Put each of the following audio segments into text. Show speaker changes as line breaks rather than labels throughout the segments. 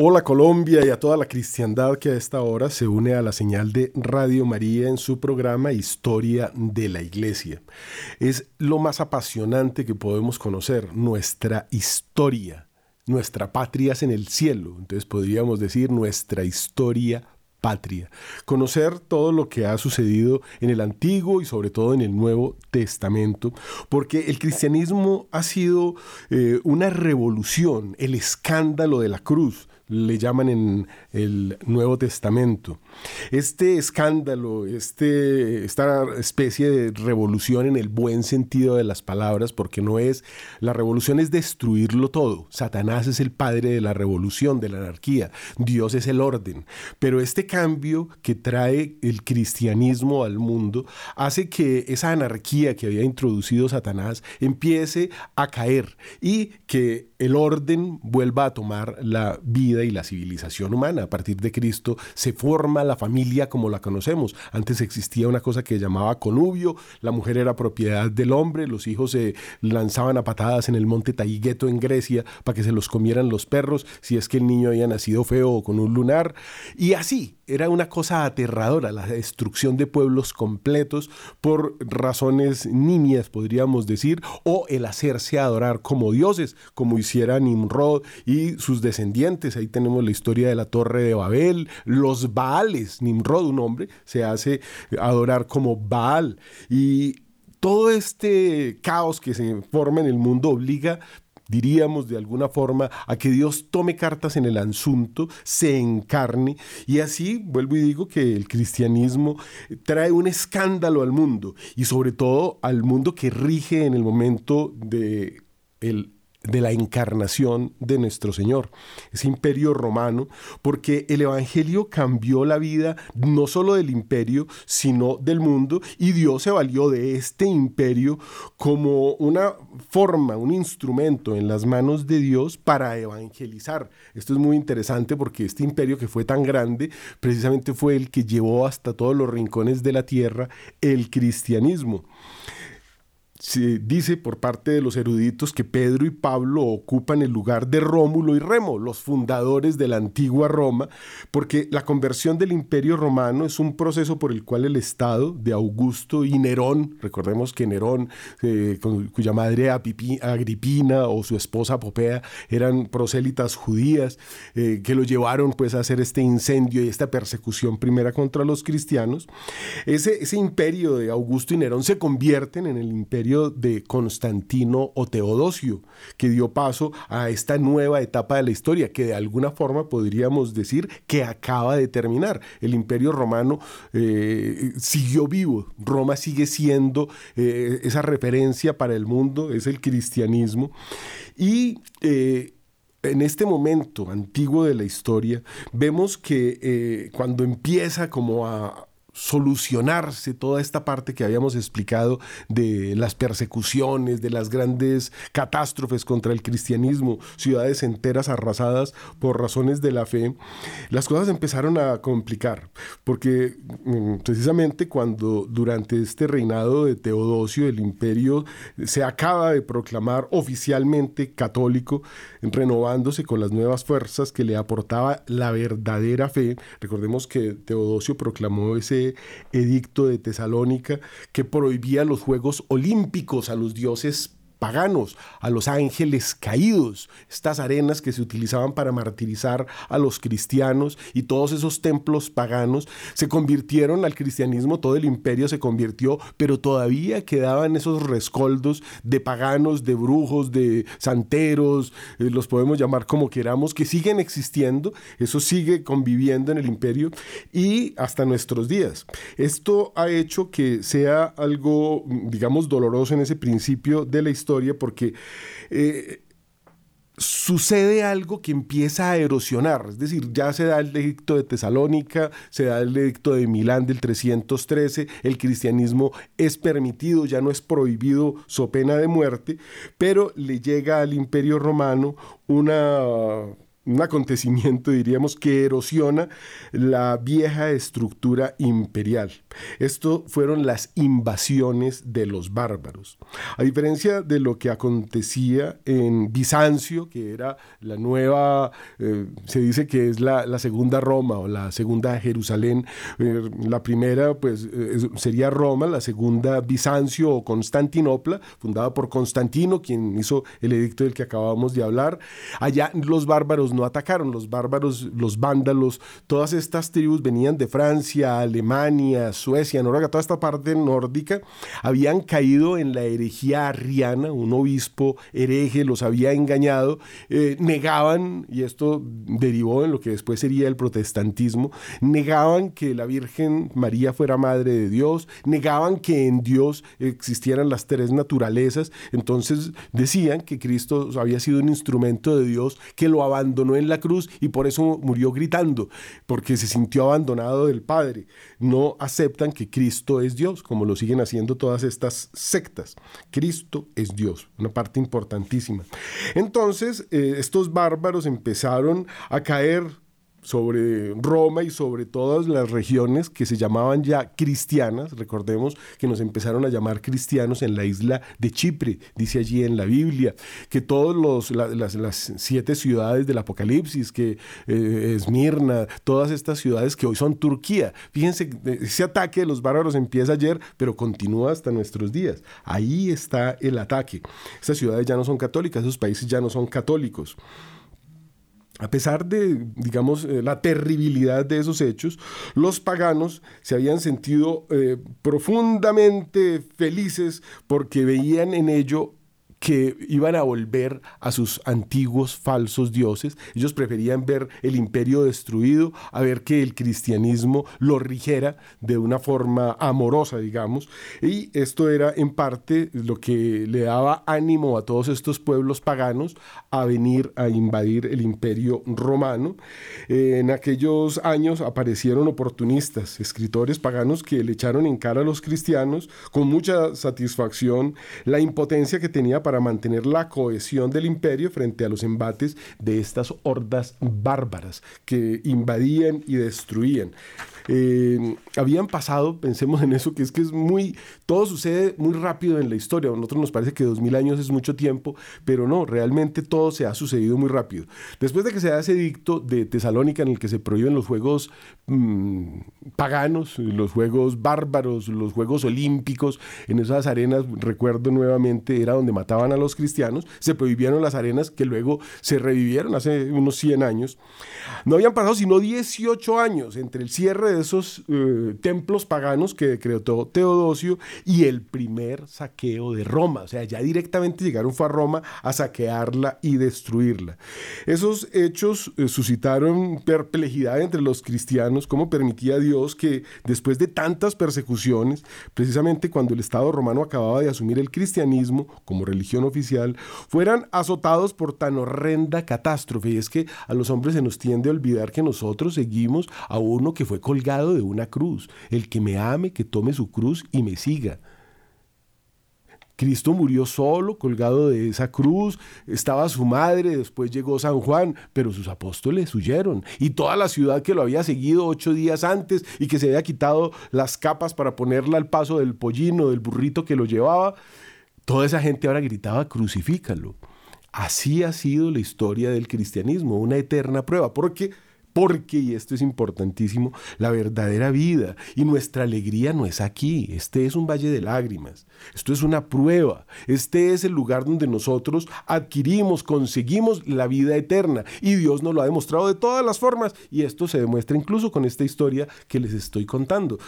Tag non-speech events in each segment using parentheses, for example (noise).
Hola Colombia y a toda la cristiandad que a esta hora se une a la señal de Radio María en su programa Historia de la Iglesia. Es lo más apasionante que podemos conocer, nuestra historia. Nuestra patria es en el cielo, entonces podríamos decir nuestra historia patria, conocer todo lo que ha sucedido en el Antiguo y sobre todo en el Nuevo Testamento, porque el cristianismo ha sido eh, una revolución, el escándalo de la cruz, le llaman en el Nuevo Testamento. Este escándalo, este, esta especie de revolución en el buen sentido de las palabras, porque no es, la revolución es destruirlo todo. Satanás es el padre de la revolución, de la anarquía. Dios es el orden. Pero este cambio que trae el cristianismo al mundo hace que esa anarquía que había introducido Satanás empiece a caer y que el orden vuelva a tomar la vida y la civilización humana. A partir de Cristo se forma la familia como la conocemos. Antes existía una cosa que llamaba conubio, la mujer era propiedad del hombre, los hijos se lanzaban a patadas en el monte Taigueto en Grecia para que se los comieran los perros si es que el niño había nacido feo o con un lunar. Y así, era una cosa aterradora, la destrucción de pueblos completos por razones nimias, podríamos decir, o el hacerse adorar como dioses, como hiciera Nimrod y sus descendientes. Ahí tenemos la historia de la Torre de Babel, los Baales. Nimrod, un hombre, se hace adorar como Baal. Y todo este caos que se forma en el mundo obliga diríamos de alguna forma, a que Dios tome cartas en el asunto, se encarne y así, vuelvo y digo que el cristianismo trae un escándalo al mundo y sobre todo al mundo que rige en el momento de el de la encarnación de nuestro Señor, ese imperio romano, porque el Evangelio cambió la vida no solo del imperio, sino del mundo, y Dios se valió de este imperio como una forma, un instrumento en las manos de Dios para evangelizar. Esto es muy interesante porque este imperio que fue tan grande, precisamente fue el que llevó hasta todos los rincones de la tierra el cristianismo se dice por parte de los eruditos que Pedro y Pablo ocupan el lugar de Rómulo y Remo, los fundadores de la antigua Roma, porque la conversión del imperio romano es un proceso por el cual el Estado de Augusto y Nerón, recordemos que Nerón, eh, cuya madre Agripina o su esposa Popea eran prosélitas judías, eh, que lo llevaron pues a hacer este incendio y esta persecución primera contra los cristianos, ese, ese imperio de Augusto y Nerón se convierten en el imperio de Constantino o Teodosio, que dio paso a esta nueva etapa de la historia, que de alguna forma podríamos decir que acaba de terminar. El imperio romano eh, siguió vivo, Roma sigue siendo eh, esa referencia para el mundo, es el cristianismo. Y eh, en este momento antiguo de la historia, vemos que cuando empieza como a, solucionarse toda esta parte que habíamos explicado de las persecuciones, de las grandes catástrofes contra el cristianismo, ciudades enteras arrasadas por razones de la fe, las cosas empezaron a complicar, porque mm, precisamente cuando durante este reinado de Teodosio el imperio se acaba de proclamar oficialmente católico, renovándose con las nuevas fuerzas que le aportaba la verdadera fe, recordemos que Teodosio proclamó ese edicto de Tesalónica que prohibía los Juegos Olímpicos a los dioses paganos, a los ángeles caídos, estas arenas que se utilizaban para martirizar a los cristianos y todos esos templos paganos se convirtieron al cristianismo, todo el imperio se convirtió, pero todavía quedaban esos rescoldos de paganos, de brujos, de santeros, eh, los podemos llamar como queramos, que siguen existiendo, eso sigue conviviendo en el imperio y hasta nuestros días. Esto ha hecho que sea algo, digamos, doloroso en ese principio de la historia porque eh, sucede algo que empieza a erosionar, es decir, ya se da el edicto de Tesalónica, se da el edicto de Milán del 313, el cristianismo es permitido, ya no es prohibido so pena de muerte, pero le llega al imperio romano una un acontecimiento, diríamos, que erosiona la vieja estructura imperial. Esto fueron las invasiones de los bárbaros. A diferencia de lo que acontecía en Bizancio, que era la nueva, eh, se dice que es la, segunda Roma o la segunda Jerusalén, eh, la primera pues eh, sería Roma, la segunda Bizancio o Constantinopla, fundada por Constantino, quien hizo el edicto del que acabamos de hablar. Allá los bárbaros no atacaron, los bárbaros, los vándalos, todas estas tribus venían de Francia, Alemania, Suecia, Noruega, toda esta parte nórdica, habían caído en la herejía arriana, un obispo hereje los había engañado, eh, negaban, y esto derivó en lo que después sería el protestantismo, negaban que la Virgen María fuera madre de Dios, negaban que en Dios existieran las tres naturalezas, entonces decían que Cristo había sido un instrumento de Dios que lo abandonó en la cruz y por eso murió gritando, porque se sintió abandonado del Padre. No aceptan que Cristo es Dios, como lo siguen haciendo todas estas sectas. Cristo es Dios, una parte importantísima. Entonces, eh, estos bárbaros empezaron a caer sobre Roma y sobre todas las regiones que se llamaban ya cristianas. Recordemos que nos empezaron a llamar cristianos en la isla de Chipre, dice allí en la Biblia, que todas las, siete ciudades del Apocalipsis, que eh, Esmirna, todas estas ciudades que hoy son Turquía. Fíjense, ese ataque de los bárbaros empieza ayer, pero continúa hasta nuestros días. Ahí está el ataque. Estas ciudades ya no son católicas, esos países ya no son católicos a pesar de, digamos, eh, la terribilidad de esos hechos, los paganos se habían sentido eh, profundamente felices porque veían en ello que iban a volver a sus antiguos falsos dioses. Ellos preferían ver el imperio destruido a ver que el cristianismo lo rigiera de una forma amorosa, digamos. Y esto era en parte lo que le daba ánimo a todos estos pueblos paganos a venir a invadir el imperio romano. en aquellos años aparecieron oportunistas, escritores paganos que le echaron en cara a los cristianos con mucha satisfacción la impotencia que tenía para mantener la cohesión del imperio frente a los embates de estas hordas bárbaras que invadían y destruían. Eh, habían pasado, pensemos en eso, que es que es muy, todo sucede muy rápido en la historia. A nosotros nos parece que dos mil años es mucho tiempo, pero no, realmente todo se ha sucedido muy rápido. Después de que se da ese edicto de Tesalónica en el que se prohíben los juegos mm, paganos, los juegos bárbaros, los juegos olímpicos, en esas arenas, recuerdo nuevamente, era donde mataban a los cristianos, se prohibieron las arenas que luego se revivieron hace unos 100 años. No habían pasado sino 18 años entre el cierre de esos eh, templos paganos que decretó Teodosio y el primer saqueo de Roma. O sea, ya directamente llegaron fue a Roma a saquearla y destruirla. Esos hechos eh, suscitaron perplejidad entre los cristianos, cómo permitía Dios que después de tantas persecuciones, precisamente cuando el Estado romano acababa de asumir el cristianismo como religión oficial, fueran azotados por tan horrenda catástrofe. Y es que a los hombres se nos tiende a olvidar que nosotros seguimos a uno que fue colgado de una cruz. El que me ame, que tome su cruz y me siga. Cristo murió solo, colgado de esa cruz, estaba su madre, después llegó San Juan, pero sus apóstoles huyeron. Y toda la ciudad que lo había seguido ocho días antes y que se había quitado las capas para ponerla al paso del pollino, del burrito que lo llevaba, toda esa gente ahora gritaba, crucifícalo. Así ha sido la historia del cristianismo, una eterna prueba, porque porque, y esto es importantísimo, la verdadera vida y nuestra alegría no es aquí, este es un valle de lágrimas, esto es una prueba, este es el lugar donde nosotros adquirimos, conseguimos la vida eterna. Y Dios nos lo ha demostrado de todas las formas. Y esto se demuestra incluso con esta historia que les estoy contando.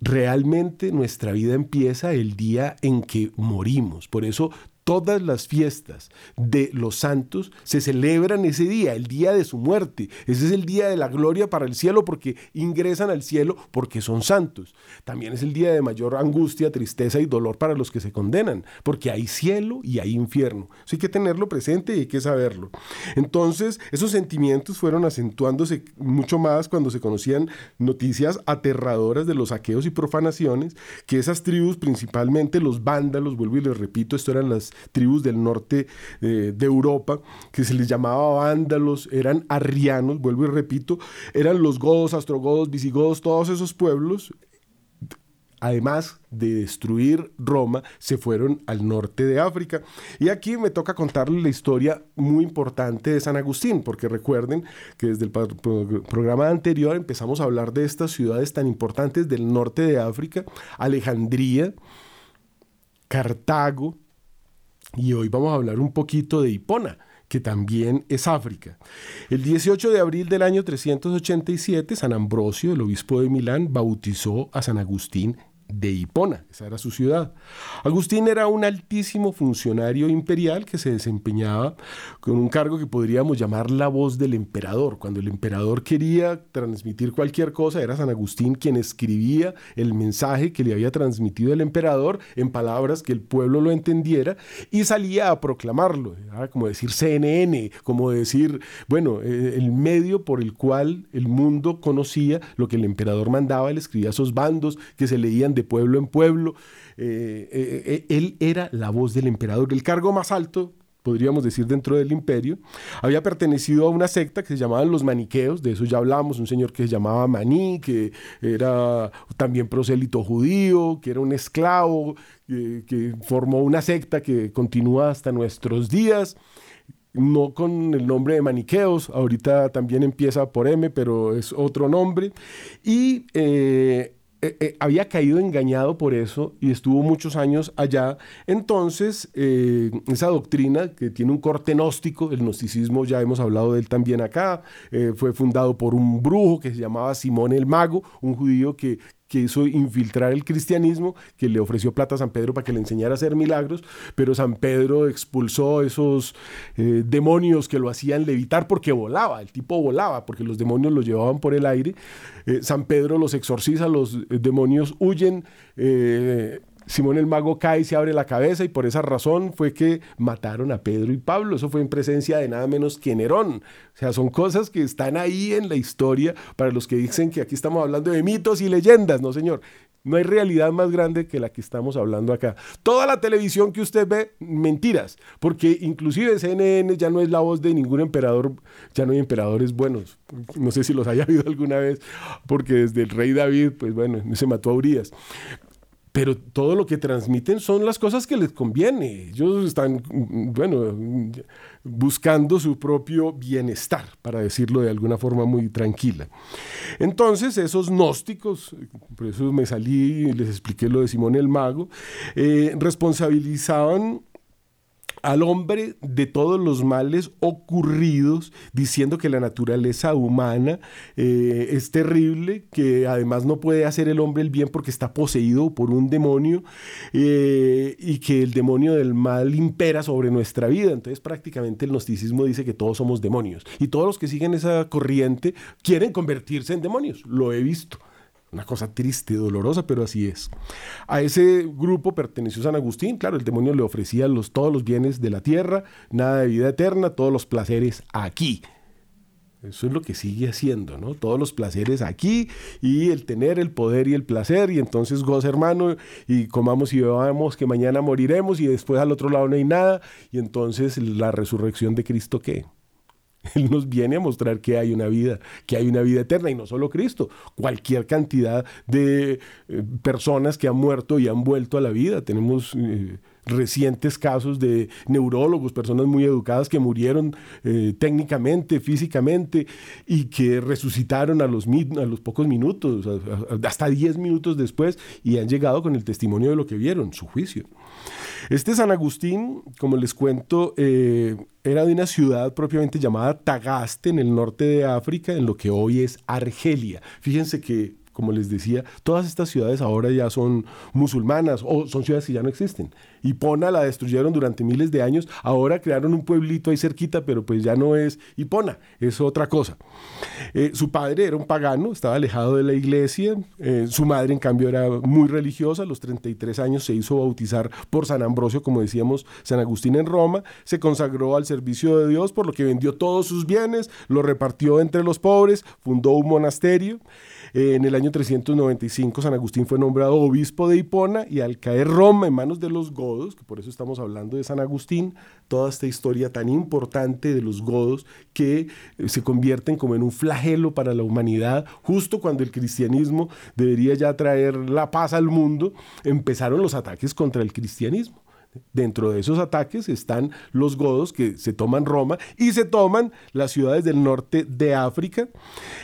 Realmente nuestra vida empieza el día en que morimos. Por eso todas las fiestas de los santos se celebran ese día, el día de su muerte. Ese es el día de la gloria para el cielo porque ingresan al cielo porque son santos. También es el día de mayor angustia, tristeza y dolor para los que se condenan, porque hay cielo y hay infierno. Eso hay que tenerlo presente y hay que saberlo. Entonces, esos sentimientos fueron acentuándose mucho más cuando se conocían noticias aterradoras de los saqueos y profanaciones, que esas tribus, principalmente los vándalos, vuelvo y les repito, esto eran las tribus del norte eh, de Europa, que se les llamaba vándalos, eran arrianos, vuelvo y repito, eran los godos, astrogodos, visigodos, todos esos pueblos además de destruir Roma, se fueron al norte de África. Y aquí me toca contarles la historia muy importante de San Agustín, porque recuerden que desde el programa anterior empezamos a hablar de estas ciudades tan importantes del norte de África, Alejandría, Cartago, y hoy vamos a hablar un poquito de Hipona que también es África. El 18 de abril del año 387, San Ambrosio, el obispo de Milán, bautizó a San Agustín de Hipona, esa era su ciudad. Agustín era un altísimo funcionario imperial que se desempeñaba con un cargo que podríamos llamar la voz del emperador. Cuando el emperador quería transmitir cualquier cosa, era San Agustín quien escribía el mensaje que le había transmitido el emperador en palabras que el pueblo lo entendiera y salía a proclamarlo, como decir CNN, como decir, bueno, eh, el medio por el cual el mundo conocía lo que el emperador mandaba, él escribía esos bandos que se leían de de pueblo en pueblo. Eh, eh, eh, él era la voz del emperador, el cargo más alto podríamos decir, dentro del imperio, había pertenecido a una secta que se llamaban los maniqueos, de eso ya hablamos, un señor que se llamaba Maní, que era también prosélito judío, que era un esclavo, que formó una secta que continúa hasta nuestros días. No con el nombre de maniqueos, ahorita también empieza por M, pero es otro nombre, y eh, eh, había caído engañado por eso y estuvo muchos años allá. Entonces, eh, esa doctrina que tiene un corte gnóstico, el gnosticismo ya hemos hablado de él también acá, fue fundado por un brujo que se llamaba Simón el Mago, un judío que, que hizo infiltrar el cristianismo, que le ofreció plata a San Pedro para que le enseñara a hacer milagros, pero San Pedro expulsó esos eh, demonios que lo hacían levitar porque volaba, el tipo volaba, porque los demonios lo llevaban por el aire. Eh, San Pedro los exorciza, los eh, demonios huyen. Simón el mago cae y se abre la cabeza y por esa razón fue que mataron a Pedro y Pablo. Eso fue en presencia de nada menos que Nerón. O sea, son cosas que están ahí en la historia para los que dicen que aquí estamos hablando de mitos y leyendas. No, señor. No hay realidad más grande que la que estamos hablando acá. Toda la televisión que usted ve, mentiras, porque inclusive CNN ya no es la voz de ningún emperador, ya no hay emperadores buenos. No sé si los haya habido alguna vez, porque desde el rey David, pues bueno, se mató a Urias pero todo lo que transmiten son las cosas que les conviene. Ellos están, bueno, buscando su propio bienestar, para decirlo de alguna forma muy tranquila. Entonces, esos gnósticos, por eso me salí y les expliqué lo de Simón el Mago, eh, responsabilizaban al hombre de todos los males ocurridos, diciendo que la naturaleza humana eh, es terrible, que además no puede hacer el hombre el bien porque está poseído por un demonio eh, y que el demonio del mal impera sobre nuestra vida. Entonces prácticamente el gnosticismo dice que todos somos demonios y todos los que siguen esa corriente quieren convertirse en demonios. Lo he visto. Una cosa triste, dolorosa, pero así es. A ese grupo perteneció San Agustín. Claro, el demonio le ofrecía los, todos los bienes de la tierra, nada de vida eterna, todos los placeres aquí. Eso es lo que sigue haciendo, ¿no? Todos los placeres aquí y el tener el poder y el placer y entonces goza hermano y comamos y bebamos que mañana moriremos y después al otro lado no hay nada y entonces la resurrección de Cristo qué? (laughs) Él nos viene a mostrar que hay una vida, que hay una vida eterna y no solo Cristo, cualquier cantidad de eh, personas que han muerto y han vuelto a la vida. Tenemos eh, recientes casos de neurólogos, personas muy educadas que murieron eh, técnicamente, físicamente y que resucitaron a los, a los pocos minutos, hasta 10 minutos después y han llegado con el testimonio de lo que vieron, su juicio. Este San Agustín, como les cuento, eh, era de una ciudad propiamente llamada Tagaste en el norte de África, en lo que hoy es Argelia. Fíjense que como les decía, todas estas ciudades ahora ya son musulmanas o son ciudades que ya no existen. Hipona la destruyeron durante miles de años, ahora crearon un pueblito ahí cerquita, pero pues ya no es Hipona, es otra cosa. Eh, su padre era un pagano, estaba alejado de la iglesia, eh, su madre en cambio era muy religiosa, a los 33 años se hizo bautizar por San Ambrosio, como decíamos, San Agustín en Roma, se consagró al servicio de Dios, por lo que vendió todos sus bienes, lo repartió entre los pobres, fundó un monasterio. En el año 395 San Agustín fue nombrado obispo de Hipona y al caer Roma en manos de los godos, godos, que por eso estamos hablando de San Agustín, toda esta historia tan importante de los godos que eh, se convierten como en un flagelo para la humanidad, justo cuando el cristianismo debería ya traer la paz al mundo, empezaron los ataques contra el cristianismo. Dentro de esos ataques están los godos que se toman Roma y se toman las ciudades del norte de África.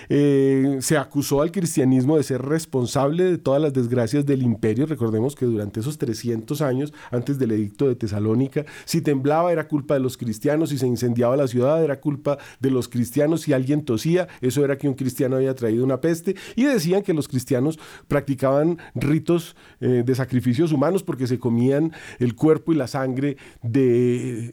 Eh, se acusó al cristianismo de ser responsable de todas las desgracias del imperio. Recordemos que durante esos 300 años antes del edicto de Tesalónica, si temblaba era culpa de los cristianos, si se incendiaba la ciudad era culpa de los cristianos, si alguien tosía, eso era que un cristiano había traído una peste. Y decían que los cristianos practicaban ritos eh, de sacrificios humanos porque se comían el cuerpo y la sangre de,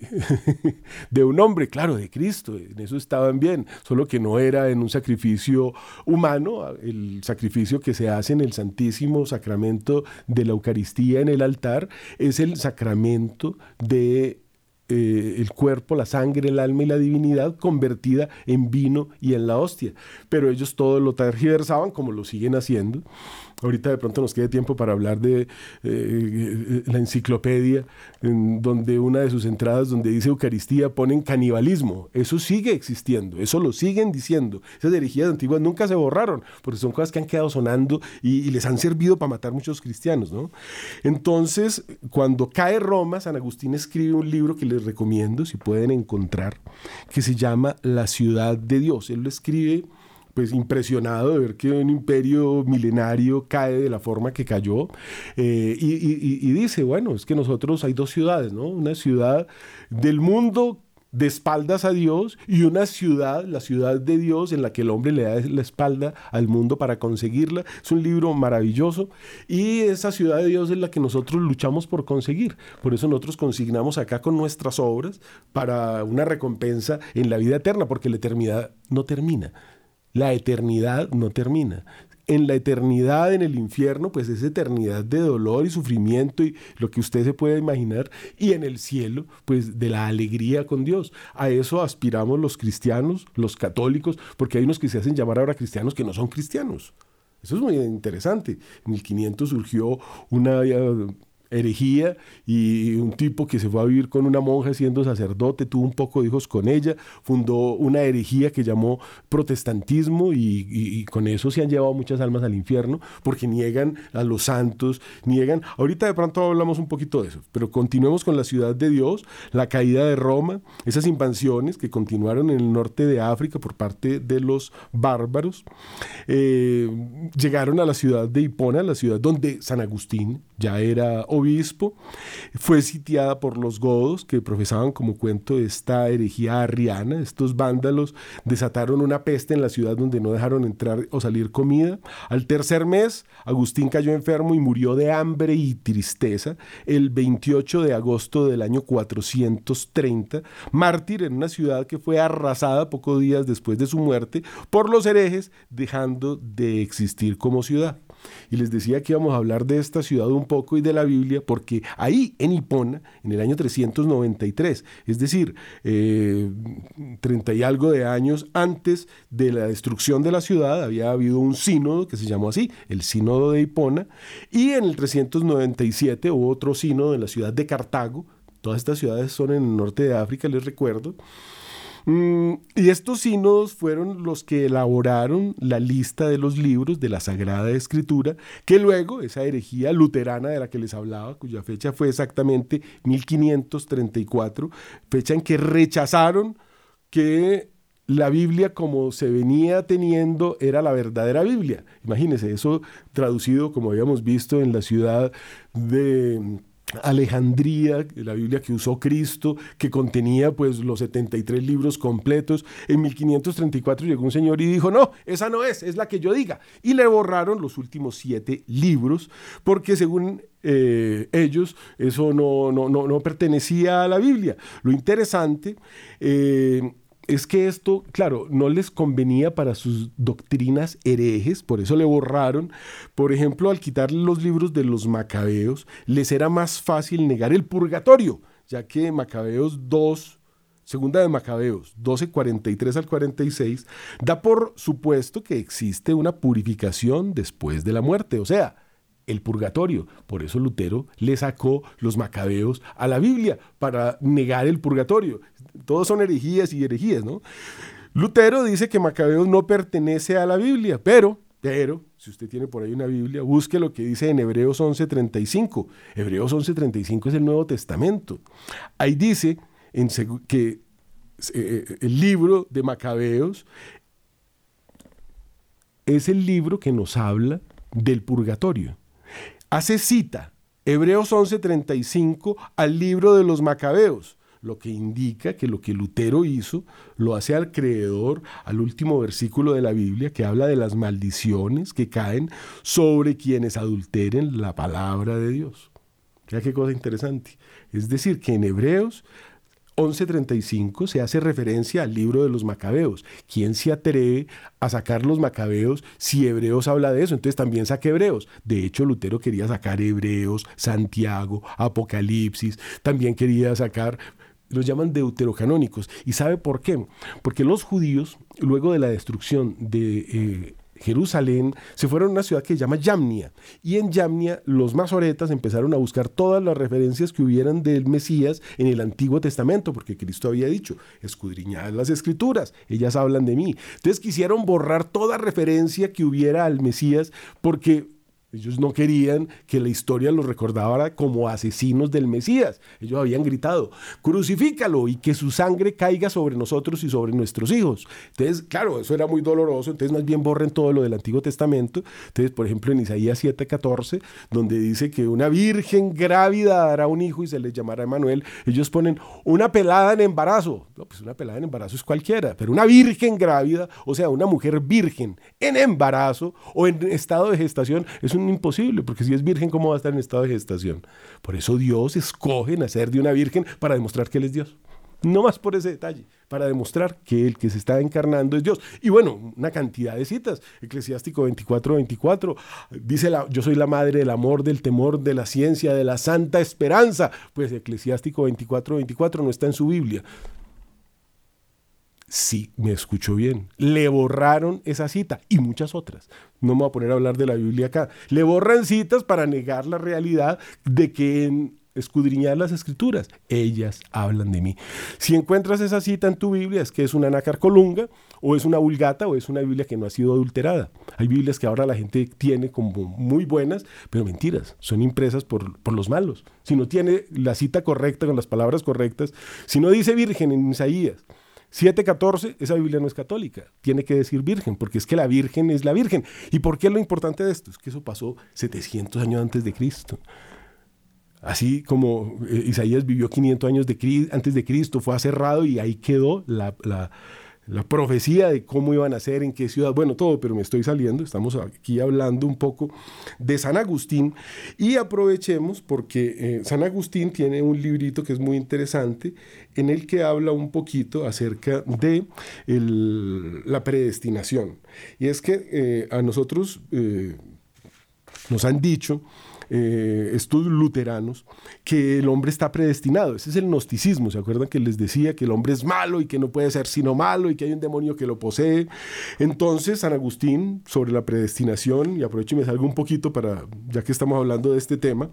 (laughs) de un hombre, claro, de Cristo, en eso estaban bien, solo que no era en un sacrificio humano, el sacrificio que se hace en el Santísimo Sacramento de la Eucaristía en el altar, es el sacramento de eh, el cuerpo, la sangre, el alma y la divinidad convertida en vino y en la hostia. Pero ellos todo lo tergiversaban como lo siguen haciendo. Ahorita de pronto nos quede tiempo para hablar de eh, la enciclopedia, en donde una de sus entradas, donde dice Eucaristía, ponen canibalismo. Eso sigue existiendo, eso lo siguen diciendo. Esas herejías antiguas nunca se borraron, porque son cosas que han quedado sonando y, les han servido para matar muchos cristianos. ¿no? Entonces, cuando cae Roma, San Agustín escribe un libro que les recomiendo, si pueden encontrar, que se llama La ciudad de Dios. Él lo escribe pues impresionado de ver que un imperio milenario cae de la forma que cayó eh, y, dice, bueno, es que nosotros hay dos ciudades, ¿no? Una ciudad del mundo de espaldas a Dios y una ciudad, la ciudad de Dios, en la que el hombre le da la espalda al mundo para conseguirla. Es un libro maravilloso y esa ciudad de Dios es la que nosotros luchamos por conseguir. Por eso nosotros consignamos acá con nuestras obras para una recompensa en la vida eterna, porque la eternidad no termina la eternidad no termina. En la eternidad, en el infierno, pues es eternidad de dolor y sufrimiento y lo que usted se pueda imaginar. Y en el cielo, pues de la alegría con Dios. A eso aspiramos los cristianos, los católicos, porque hay unos que se hacen llamar ahora cristianos que no son cristianos. Eso es muy interesante. En 1500 surgió una herejía y un tipo que se fue a vivir con una monja siendo sacerdote, tuvo un poco de hijos con ella, fundó una herejía que llamó protestantismo y, con eso se han llevado muchas almas al infierno porque niegan a los santos, niegan, ahorita de pronto hablamos un poquito de eso, pero continuemos con la ciudad de Dios, la caída de Roma, esas invasiones que continuaron en el norte de África por parte de los bárbaros, eh, llegaron a la ciudad de Hipona, la ciudad donde San Agustín ya era obispo, fue sitiada por los godos que profesaban como cuento esta herejía arriana. Estos vándalos desataron una peste en la ciudad donde no dejaron entrar o salir comida. Al tercer mes, Agustín cayó enfermo y murió de hambre y tristeza el 28 de agosto del año 430, mártir en una ciudad que fue arrasada pocos días después de su muerte por los herejes, dejando de existir como ciudad. Y les decía que íbamos a hablar de esta ciudad un poco y de la Biblia, porque ahí en Hipona, en el año 393, es decir, eh, treinta y algo de años antes de la destrucción de la ciudad, había habido un sínodo que se llamó así, el sínodo de Hipona, y en el 397 hubo otro sínodo en la ciudad de Cartago, todas estas ciudades son en el norte de África, les recuerdo, Mm, y estos sínodos fueron los que elaboraron la lista de los libros de la Sagrada Escritura, que luego esa herejía luterana de la que les hablaba, cuya fecha fue exactamente 1534, fecha en que rechazaron que la Biblia como se venía teniendo era la verdadera Biblia. Imagínense, eso traducido como habíamos visto en la ciudad de Alejandría, la Biblia que usó Cristo, que contenía pues los 73 libros completos. En 1534 llegó un señor y dijo, no, esa no es, es la que yo diga. Y le borraron los últimos siete libros, porque según eh, ellos eso no, no, no, no, pertenecía a la Biblia. Lo interesante... Eh, es que esto, claro, no les convenía para sus doctrinas herejes, por eso le borraron. Por ejemplo, al quitar los libros de los macabeos, les era más fácil negar el purgatorio, ya que Macabeos 2, segunda de Macabeos 12:43 al 46, da por supuesto que existe una purificación después de la muerte, o sea, el purgatorio. Por eso Lutero le sacó los macabeos a la Biblia para negar el purgatorio. Todos son herejías y herejías, ¿no? Lutero dice que Macabeos no pertenece a la Biblia, pero, pero, si usted tiene por ahí una Biblia, busque lo que dice en Hebreos 11:35. Hebreos 11:35 es el Nuevo Testamento. Ahí dice que eh, eh, el libro de Macabeos es el libro que nos habla del purgatorio. Hace cita Hebreos 11:35 al libro de los Macabeos, lo que indica que lo que Lutero hizo lo hace al creedor al último versículo de la Biblia que habla de las maldiciones que caen sobre quienes adulteren la palabra de Dios. Mira qué cosa interesante. Es decir, que en Hebreos 11.35 se hace referencia al libro de los macabeos. ¿Quién se atreve a sacar los macabeos si Hebreos habla de eso? Entonces también saque Hebreos. De hecho, Lutero quería sacar Hebreos, Santiago, Apocalipsis, también quería sacar los llaman deuterocanónicos. ¿Y sabe por qué? Porque los judíos, luego de la destrucción de eh, Jerusalén, se fueron a una ciudad que se llama Yamnia. Y en Yamnia los masoretas empezaron a buscar todas las referencias que hubieran del Mesías en el Antiguo Testamento, porque Cristo había dicho, escudriñad las escrituras, ellas hablan de mí. Entonces quisieron borrar toda referencia que hubiera al Mesías, porque ellos no querían que la historia los recordara como asesinos del Mesías. Ellos habían gritado, crucifícalo y que su sangre caiga sobre nosotros y sobre nuestros hijos. Entonces, claro, eso era muy doloroso, entonces más bien borren todo lo del Antiguo Testamento. Entonces, por ejemplo, en Isaías 7:14, donde dice que una virgen grávida dará un hijo y se le llamará Emanuel, ellos ponen una pelada en embarazo. No, pues una pelada en embarazo es cualquiera, pero una virgen grávida, o sea, una mujer virgen en embarazo o en estado de gestación, es un imposible, porque si es virgen, ¿cómo va a estar en estado de gestación? Por eso Dios escoge nacer de una virgen para demostrar que Él es Dios. No más por ese detalle, para demostrar que el que se está encarnando es Dios. Y bueno, una cantidad de citas. Eclesiástico 24, 24. Dice, la, yo soy la madre del amor, del temor, de la ciencia, de la santa esperanza. Pues Eclesiástico 24, 24 no está en su Biblia. Sí, me escucho bien. Le borraron esa cita y muchas otras. No me voy a poner a hablar de la Biblia acá. Le borran citas para negar la realidad de que en escudriñar las escrituras, ellas hablan de mí. Si encuentras esa cita en tu Biblia, es que es una nácar colunga, o es una vulgata, o es una Biblia que no ha sido adulterada. Hay Biblias que ahora la gente tiene como muy buenas, pero mentiras, son impresas por, por los malos. Si no tiene la cita correcta con las palabras correctas, si no dice virgen en Isaías, 7.14, esa Biblia no es católica, tiene que decir virgen, porque es que la virgen es la virgen. ¿Y por qué lo importante de esto? Es que eso pasó 700 años antes de Cristo. Así como eh, Isaías vivió 500 años de, antes de Cristo, fue aserrado y ahí quedó la profecía de cómo iban a ser, en qué ciudad, bueno, todo, pero me estoy saliendo, estamos aquí hablando un poco de San Agustín y aprovechemos porque eh, San Agustín tiene un librito que es muy interesante en el que habla un poquito acerca de la predestinación. Y es que eh, a nosotros eh, nos han dicho eh, estudios luteranos que el hombre está predestinado. Ese es el gnosticismo. ¿Se acuerdan que les decía que el hombre es malo y que no puede ser sino malo y que hay un demonio que lo posee? Entonces, San Agustín, sobre la predestinación, y aprovecho y me salgo un poquito para, ya que estamos hablando de este tema,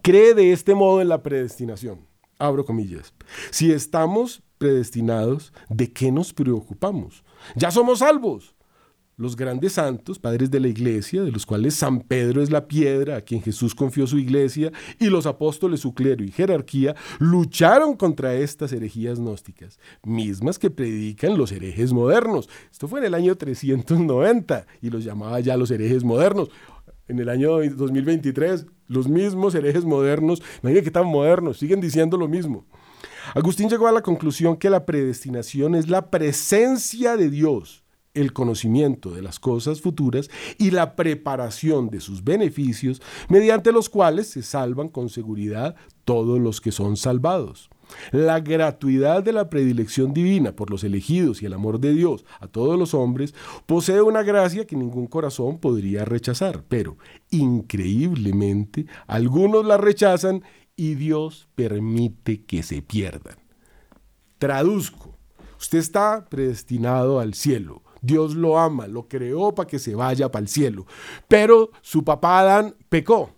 cree de este modo en la predestinación. Abro comillas. Si estamos predestinados, ¿de qué nos preocupamos? Ya somos salvos los grandes santos, padres de la iglesia, de los cuales San Pedro es la piedra a quien Jesús confió su iglesia, y los apóstoles, su clero y jerarquía, lucharon contra estas herejías gnósticas, mismas que predican los herejes modernos. Esto fue en el año 390 y los llamaba ya los herejes modernos. En el año 2023, los mismos herejes modernos, imagínense que tan modernos, siguen diciendo lo mismo. Agustín llegó a la conclusión que la predestinación es la presencia de Dios el conocimiento de las cosas futuras y la preparación de sus beneficios, mediante los cuales se salvan con seguridad todos los que son salvados. La gratuidad de la predilección divina por los elegidos y el amor de Dios a todos los hombres posee una gracia que ningún corazón podría rechazar, pero increíblemente algunos la rechazan y Dios permite que se pierdan. Traduzco, usted está predestinado al cielo, Dios lo ama, lo creó para que se vaya para el cielo. Pero su papá Adán pecó.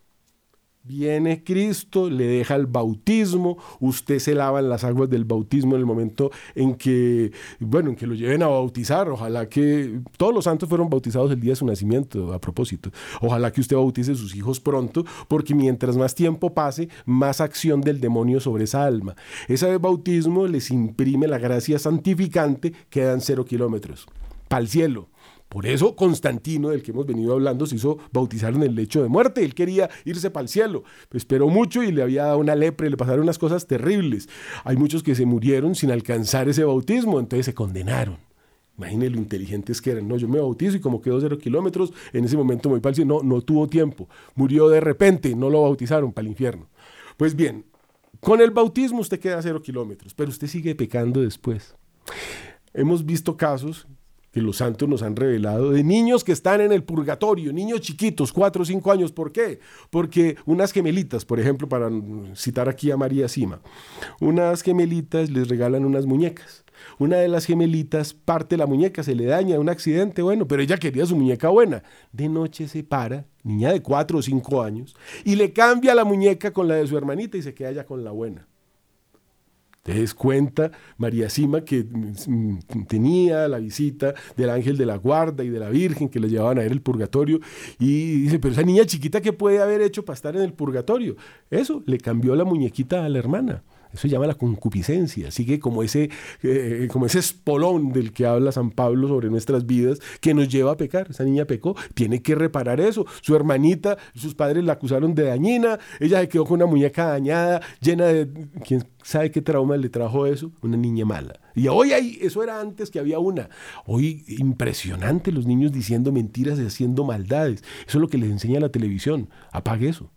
Viene Cristo, le deja el bautismo, usted se lava en las aguas del bautismo en el momento en que, bueno, en que lo lleven a bautizar. Ojalá que todos los santos fueron bautizados el día de su nacimiento, a propósito. Ojalá que usted bautice a sus hijos pronto, porque mientras más tiempo pase, más acción del demonio sobre esa alma. Ese bautismo les imprime la gracia santificante, quedan cero kilómetros. Para el cielo. Por eso Constantino, del que hemos venido hablando, se hizo bautizar en el lecho de muerte. Él quería irse para el cielo. Esperó mucho y le había dado una lepra y le pasaron unas cosas terribles. Hay muchos que se murieron sin alcanzar ese bautismo, entonces se condenaron. Imagínense lo inteligentes que eran. No, yo me bautizo y como quedó cero kilómetros, en ese momento me voy para. No, no tuvo tiempo. Murió de repente, no lo bautizaron para el infierno. Pues bien, con el bautismo usted queda cero kilómetros, pero usted sigue pecando después. Hemos visto casos que los santos nos han revelado, de niños que están en el purgatorio, niños chiquitos, cuatro o cinco años. ¿Por qué? Porque unas gemelitas, por ejemplo, para citar aquí a María Sima, unas gemelitas les regalan unas muñecas. Una de las gemelitas parte la muñeca, se le daña un accidente, bueno, pero ella quería su muñeca buena. De noche se para, niña de cuatro o cinco años, y le cambia la muñeca con la de su hermanita y se queda ya con la buena. Entonces cuenta María Sima que mm, tenía la visita del ángel de la guarda y de la Virgen que le llevaban a ver el purgatorio y dice, pero esa niña chiquita, ¿qué puede haber hecho para estar en el purgatorio? Eso, le cambió la muñequita a la hermana. Eso se llama la concupiscencia. Así que como ese, eh, como ese espolón del que habla San Pablo sobre nuestras vidas, que nos lleva a pecar. Esa niña pecó, tiene que reparar eso. Su hermanita, sus padres la acusaron de dañina, ella se quedó con una muñeca dañada, llena de... ¿Quién sabe qué trauma le trajo eso? Una niña mala. Y hoy hay, eso era antes que había una. Hoy impresionante los niños diciendo mentiras y haciendo maldades. Eso es lo que les enseña la televisión. Apague eso.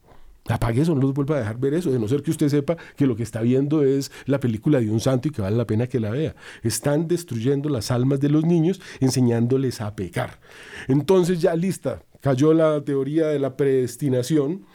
Apague eso, no los vuelva a dejar ver eso, de no ser que usted sepa que lo que está viendo es la película de un santo y que vale la pena que la vea. Están destruyendo las almas de los niños enseñándoles a pecar. Entonces ya lista, cayó la teoría de la predestinación.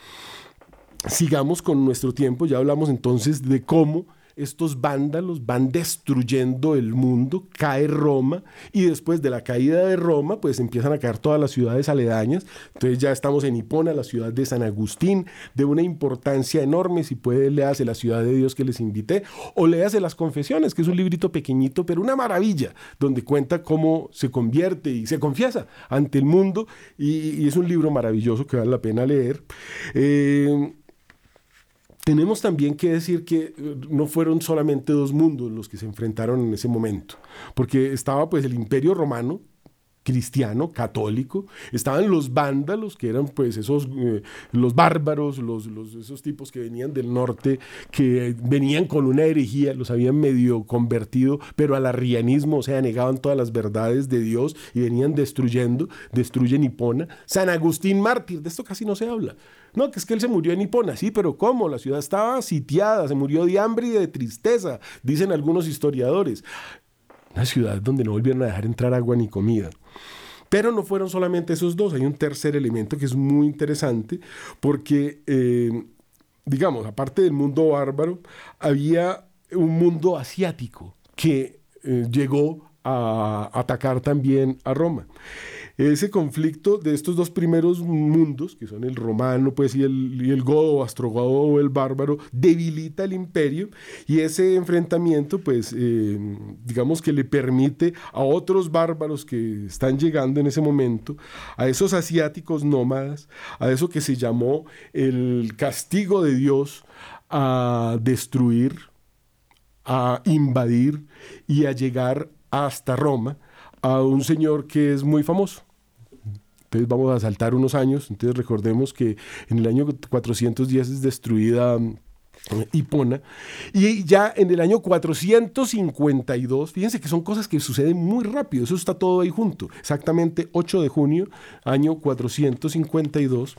Sigamos con nuestro tiempo, ya hablamos entonces de cómo estos vándalos van destruyendo el mundo, cae Roma y después de la caída de Roma pues empiezan a caer todas las ciudades aledañas. Entonces ya estamos en Hipona, la ciudad de San Agustín, de una importancia enorme. Si puede, léase La ciudad de Dios que les invité o léase Las Confesiones, que es un librito pequeñito pero una maravilla, donde cuenta cómo se convierte y se confiesa ante el mundo y, es un libro maravilloso que vale la pena leer. Eh, tenemos también que decir que eh, no fueron solamente dos mundos los que se enfrentaron en ese momento, porque estaba pues el imperio romano, cristiano, católico, estaban los vándalos, que eran pues esos, eh, los bárbaros, los, esos tipos que venían del norte, que venían con una herejía, los habían medio convertido, pero al arrianismo, o sea, negaban todas las verdades de Dios y venían destruyendo, destruyen Hipona. San Agustín mártir, de esto casi no se habla. No, que es que él se murió en Hipona, sí, pero ¿cómo? La ciudad estaba sitiada, se murió de hambre y de tristeza, dicen algunos historiadores. Una ciudad donde no volvieron a dejar entrar agua ni comida. Pero no fueron solamente esos dos, hay un tercer elemento que es muy interesante porque, eh, digamos, aparte del mundo bárbaro, había un mundo asiático que eh, llegó a atacar también a Roma ese conflicto de estos dos primeros mundos, que son el romano pues, y, el, y el godo, astrogodo o el bárbaro, debilita el imperio y ese enfrentamiento, pues, eh, digamos que le permite a otros bárbaros que están llegando en ese momento, a esos asiáticos nómadas, a eso que se llamó el castigo de Dios, a destruir, a invadir y a llegar hasta Roma a un señor que es muy famoso. Entonces vamos a saltar unos años. Entonces recordemos que en el año 410 es destruida mm, Hipona. Y ya en el año 452, fíjense que son cosas que suceden muy rápido, eso está todo ahí junto. Exactamente 8 de junio, año 452,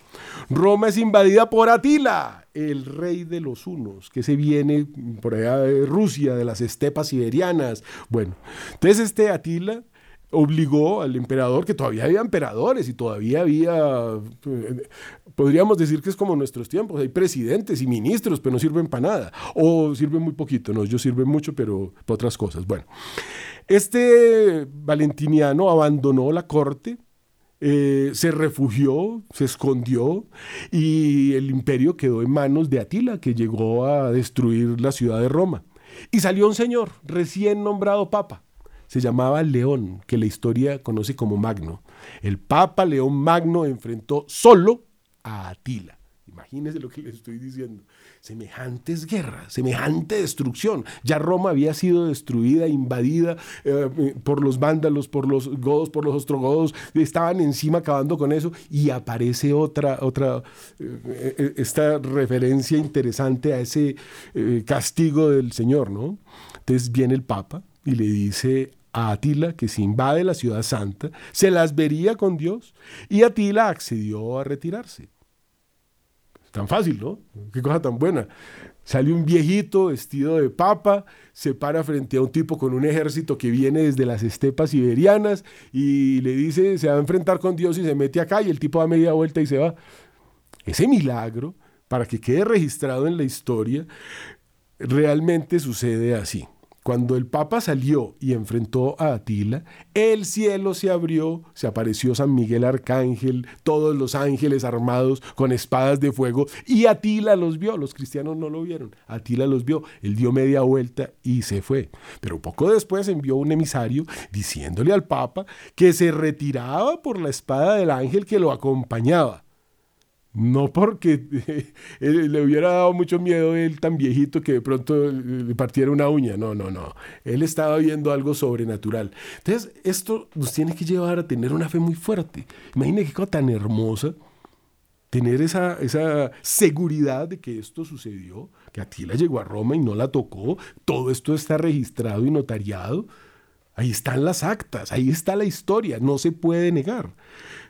Roma es invadida por Atila, el rey de los hunos, que se viene por allá de Rusia, de las estepas siberianas. Bueno, entonces este Atila obligó al emperador, que todavía había emperadores y todavía había, podríamos decir que es como nuestros tiempos, hay presidentes y ministros, pero no sirven para nada, o sirven muy poquito, no, ellos sirven mucho, pero para otras cosas. Bueno, Este valentiniano abandonó la corte, eh, se refugió, se escondió y el imperio quedó en manos de Atila, que llegó a destruir la ciudad de Roma. Y salió un señor recién nombrado papa. Se llamaba León, que la historia conoce como Magno. El papa León Magno enfrentó solo a Atila. Imagínense lo que les estoy diciendo. Semejantes guerras, semejante destrucción. Ya Roma había sido destruida, invadida eh, por los vándalos, por los godos, por los ostrogodos. Estaban encima acabando con eso. Y aparece otra, otra, eh, eh, esta referencia interesante a ese castigo del Señor, ¿no? Entonces viene el Papa y le dice a Atila que si invade la ciudad santa, se las vería con Dios. Y Atila accedió a retirarse. Tan fácil, ¿no? Qué cosa tan buena. Sale un viejito vestido de papa, se para frente a un tipo con un ejército que viene desde las estepas siberianas y le dice, se va a enfrentar con Dios y se mete acá y el tipo da media vuelta y se va. Ese milagro, para que quede registrado en la historia, realmente sucede así. Cuando el Papa salió y enfrentó a Atila, el cielo se abrió, se apareció San Miguel Arcángel, todos los ángeles armados con espadas de fuego, y Atila los vio, los cristianos no lo vieron, Atila los vio, él dio media vuelta y se fue. Pero poco después envió un emisario diciéndole al Papa que se retiraba por la espada del ángel que lo acompañaba. No porque (laughs) le hubiera dado mucho miedo él tan viejito que de pronto le partiera una uña. No, no, no. Él estaba viendo algo sobrenatural. Entonces, esto nos tiene que llevar a tener una fe muy fuerte. Imagínate qué cosa tan hermosa tener esa, esa seguridad de que esto sucedió, que Atila llegó a Roma y no la tocó. Todo esto está registrado y notariado. Ahí están las actas, ahí está la historia, no se puede negar.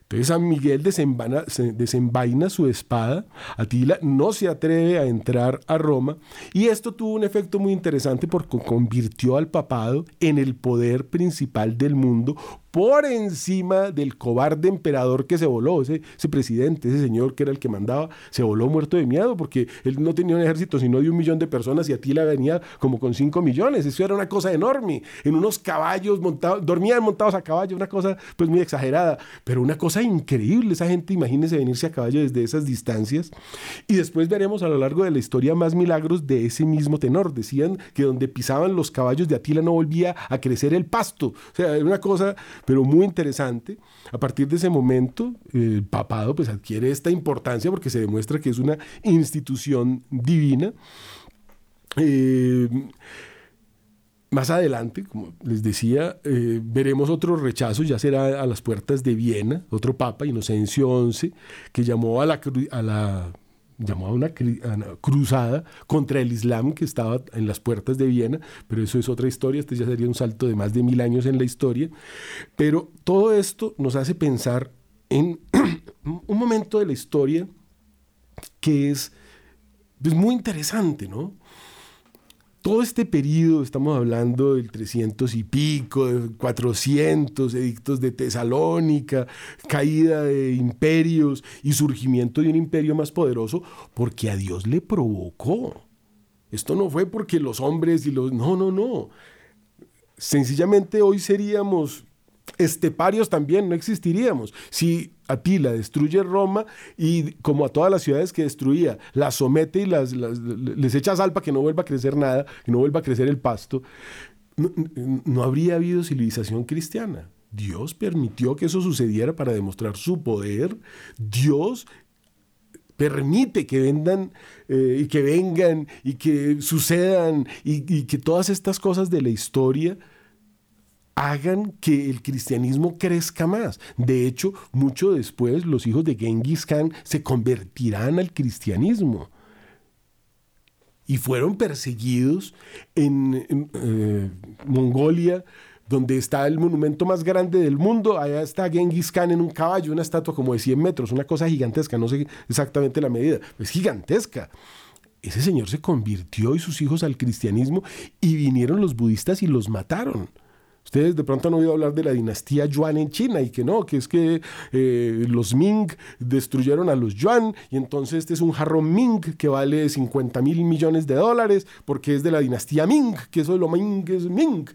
Entonces San Miguel desenvaina su espada, Atila no se atreve a entrar a Roma y esto tuvo un efecto muy interesante porque convirtió al papado en el poder principal del mundo por encima del cobarde emperador que se voló, ese, presidente, ese señor que era el que mandaba, se voló muerto de miedo porque él no tenía un ejército sino de un millón de personas y Atila venía como con cinco millones. Eso era una cosa enorme, en unos caballos montados, dormían montados a caballo, una cosa pues muy exagerada, pero una cosa increíble. Esa gente, imagínense venirse a caballo desde esas distancias. Y después veremos a lo largo de la historia más milagros de ese mismo tenor. Decían que donde pisaban los caballos de Atila no volvía a crecer el pasto. O sea, era una cosa pero muy interesante. A partir de ese momento, el papado pues adquiere esta importancia porque se demuestra que es una institución divina. Eh, más adelante, como les decía, eh, veremos otro rechazo, ya será a las puertas de Viena, otro papa, Inocencio XI, que llamó a la, a la llamó a una, cruzada contra el Islam que estaba en las puertas de Viena, pero eso es otra historia, este ya sería un salto de más de mil años en la historia. Pero todo esto nos hace pensar en (clears throat) un momento de la historia que es, muy interesante, ¿no? Todo este periodo, estamos hablando del 300 y pico, de 400, edictos de Tesalónica, caída de imperios y surgimiento de un imperio más poderoso, porque a Dios le provocó. Esto no fue porque los hombres y los... No, no, no. Sencillamente hoy seríamos esteparios también, no existiríamos. Si Atila destruye Roma y como a todas las ciudades que destruía, las somete y las, les echa sal para que no vuelva a crecer nada, que no vuelva a crecer el pasto, no, no habría habido civilización cristiana. Dios permitió que eso sucediera para demostrar su poder. Dios permite que vendan eh, y que vengan y que sucedan y que todas estas cosas de la historia hagan que el cristianismo crezca más. De hecho, mucho después los hijos de Genghis Khan se convertirán al cristianismo y fueron perseguidos en, eh, Mongolia, donde está el monumento más grande del mundo. Allá está Genghis Khan en un caballo, una estatua como de 100 metros, una cosa gigantesca, no sé exactamente la medida, es gigantesca. Ese señor se convirtió y sus hijos al cristianismo y vinieron los budistas y los mataron Ustedes de pronto han oído hablar de la dinastía Yuan en China y que no, que es que eh, los Ming destruyeron a los Yuan y entonces este es un jarrón Ming que vale 50 mil millones de dólares porque es de la dinastía Ming, que eso de lo Ming es Ming.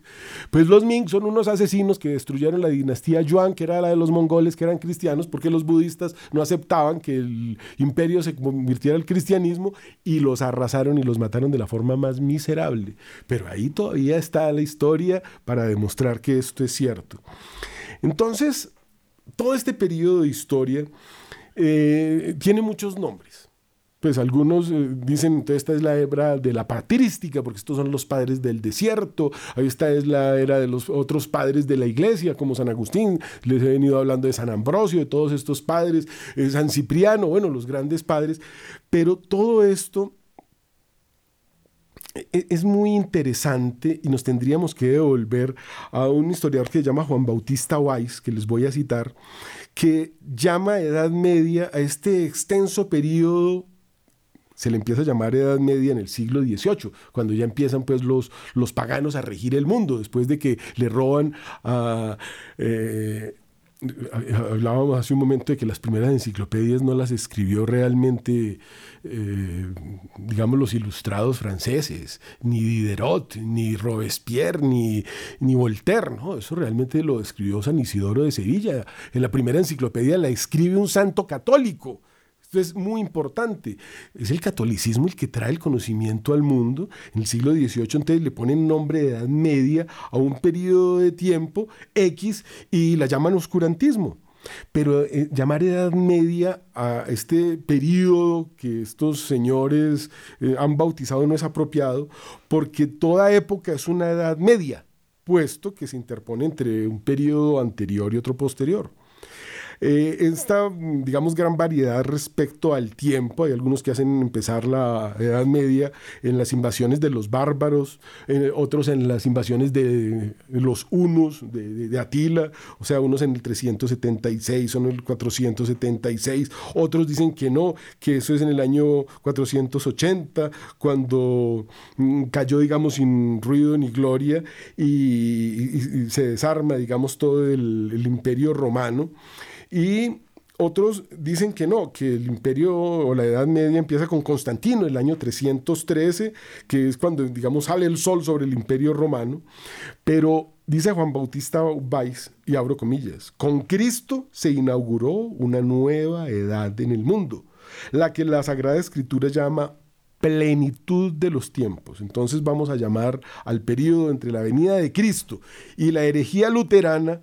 Pues los Ming son unos asesinos que destruyeron la dinastía Yuan, que era la de los mongoles, que eran cristianos, porque los budistas no aceptaban que el imperio se convirtiera al cristianismo y los arrasaron y los mataron de la forma más miserable. Pero ahí todavía está la historia para demostrar que esto es cierto. Entonces, todo este periodo de historia eh, tiene muchos nombres. Pues algunos eh, dicen, que esta es la era de la patrística, porque estos son los padres del desierto, esta es la era de los otros padres de la iglesia, como San Agustín, les he venido hablando de San Ambrosio, de todos estos padres, eh, San Cipriano, bueno, los grandes padres, pero todo esto es muy interesante y nos tendríamos que devolver a un historiador que se llama Juan Bautista Weiss, que les voy a citar, que llama Edad Media a este extenso periodo se le empieza a llamar Edad Media en el siglo XVIII, cuando ya empiezan pues los, los paganos a regir el mundo, después de que le roban a, eh, hablábamos hace un momento de que las primeras enciclopedias no las escribió realmente, eh, digamos, los ilustrados franceses, ni Diderot, ni Robespierre, ni, ni Voltaire, ¿no? Eso realmente lo escribió San Isidoro de Sevilla. En la primera enciclopedia la escribe un santo católico esto es muy importante. Es el catolicismo el que trae el conocimiento al mundo. En el siglo XVIII entonces le ponen nombre de Edad Media a un periodo de tiempo X y la llaman oscurantismo. Pero eh, llamar Edad Media a este periodo que estos señores eh, han bautizado no es apropiado porque toda época es una Edad Media, puesto que se interpone entre un periodo anterior y otro posterior. Eh, esta, digamos, gran variedad respecto al tiempo, hay algunos que hacen empezar la Edad Media en las invasiones de los bárbaros, otros en las invasiones de, los unos, de, Atila, o sea, unos en el 376, son el 476, otros dicen que no, que eso es en el año 480, cuando mm, cayó, digamos, sin ruido ni gloria y, se desarma, digamos, todo el imperio romano. Y otros dicen que no, que el imperio o la Edad Media empieza con Constantino, el año 313, que es cuando, digamos, sale el sol sobre el imperio romano. Pero dice Juan Bautista Weiss, y abro comillas, con Cristo se inauguró una nueva edad en el mundo, la que la Sagrada Escritura llama plenitud de los tiempos. Entonces vamos a llamar al periodo entre la venida de Cristo y la herejía luterana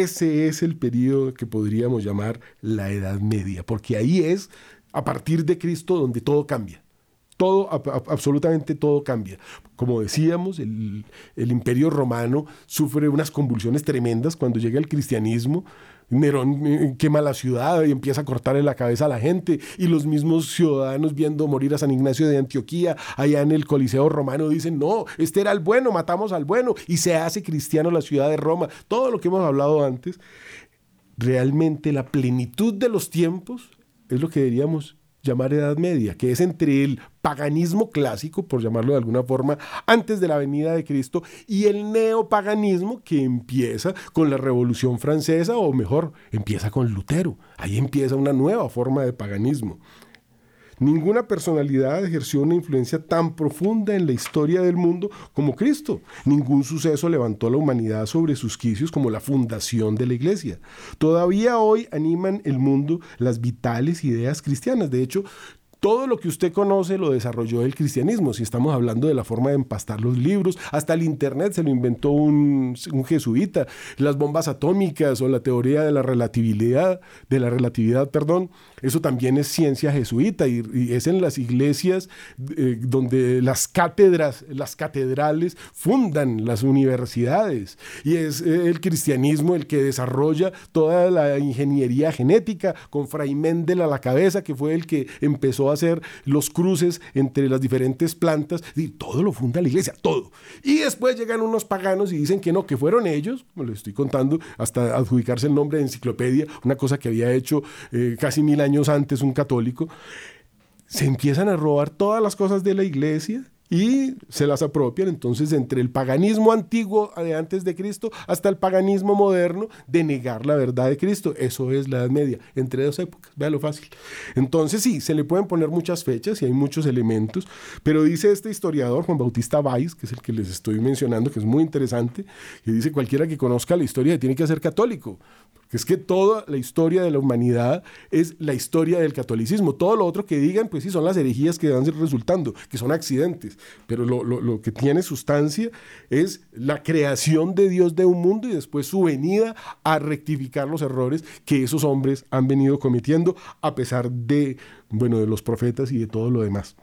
ese es el periodo que podríamos llamar la Edad Media, porque ahí es a partir de Cristo donde todo cambia. Todo, absolutamente todo cambia. Como decíamos, el, el imperio romano sufre unas convulsiones tremendas cuando llega el cristianismo Nerón eh, quema la ciudad y empieza a cortarle la cabeza a la gente y los mismos ciudadanos viendo morir a San Ignacio de Antioquía allá en el Coliseo romano dicen, no, este era el bueno, matamos al bueno y se hace cristiano la ciudad de Roma. Todo lo que hemos hablado antes, realmente la plenitud de los tiempos es lo que deberíamos llamar Edad Media, que es entre el paganismo clásico, por llamarlo de alguna forma, antes de la venida de Cristo, y el neopaganismo que empieza con la Revolución Francesa, o mejor, empieza con Lutero. Ahí empieza una nueva forma de paganismo. Ninguna personalidad ejerció una influencia tan profunda en la historia del mundo como Cristo. Ningún suceso levantó a la humanidad sobre sus quicios como la fundación de la iglesia. Todavía hoy animan el mundo las vitales ideas cristianas. De hecho, todo lo que usted conoce lo desarrolló el cristianismo. Si estamos hablando de la forma de empastar los libros, hasta el Internet se lo inventó un, jesuita. Las bombas atómicas o la teoría de la relatividad, de la relatividad, perdón, eso también es ciencia jesuita y, es en las iglesias eh, donde las cátedras, las catedrales fundan las universidades. Y es eh, el cristianismo el que desarrolla toda la ingeniería genética con Fray Mendel a la cabeza, que fue el que empezó a hacer los cruces entre las diferentes plantas, y todo lo funda la iglesia, todo. Y después llegan unos paganos y dicen que no, que fueron ellos, como les estoy contando, hasta adjudicarse el nombre de enciclopedia, una cosa que había hecho eh, casi mil años antes un católico. Se empiezan a robar todas las cosas de la iglesia y se las apropian entonces entre el paganismo antiguo de antes de Cristo hasta el paganismo moderno de negar la verdad de Cristo. Eso es la Edad Media, entre dos épocas, lo fácil. Entonces sí, se le pueden poner muchas fechas y hay muchos elementos, pero dice este historiador, Juan Bautista Valls, que es el que les estoy mencionando, que es muy interesante, que dice cualquiera que conozca la historia tiene que ser católico, es que toda la historia de la humanidad es la historia del catolicismo. Todo lo otro que digan, pues sí, son las herejías que van resultando, que son accidentes. Pero lo, lo, que tiene sustancia es la creación de Dios de un mundo y después su venida a rectificar los errores que esos hombres han venido cometiendo, a pesar de, bueno, de los profetas y de todo lo demás.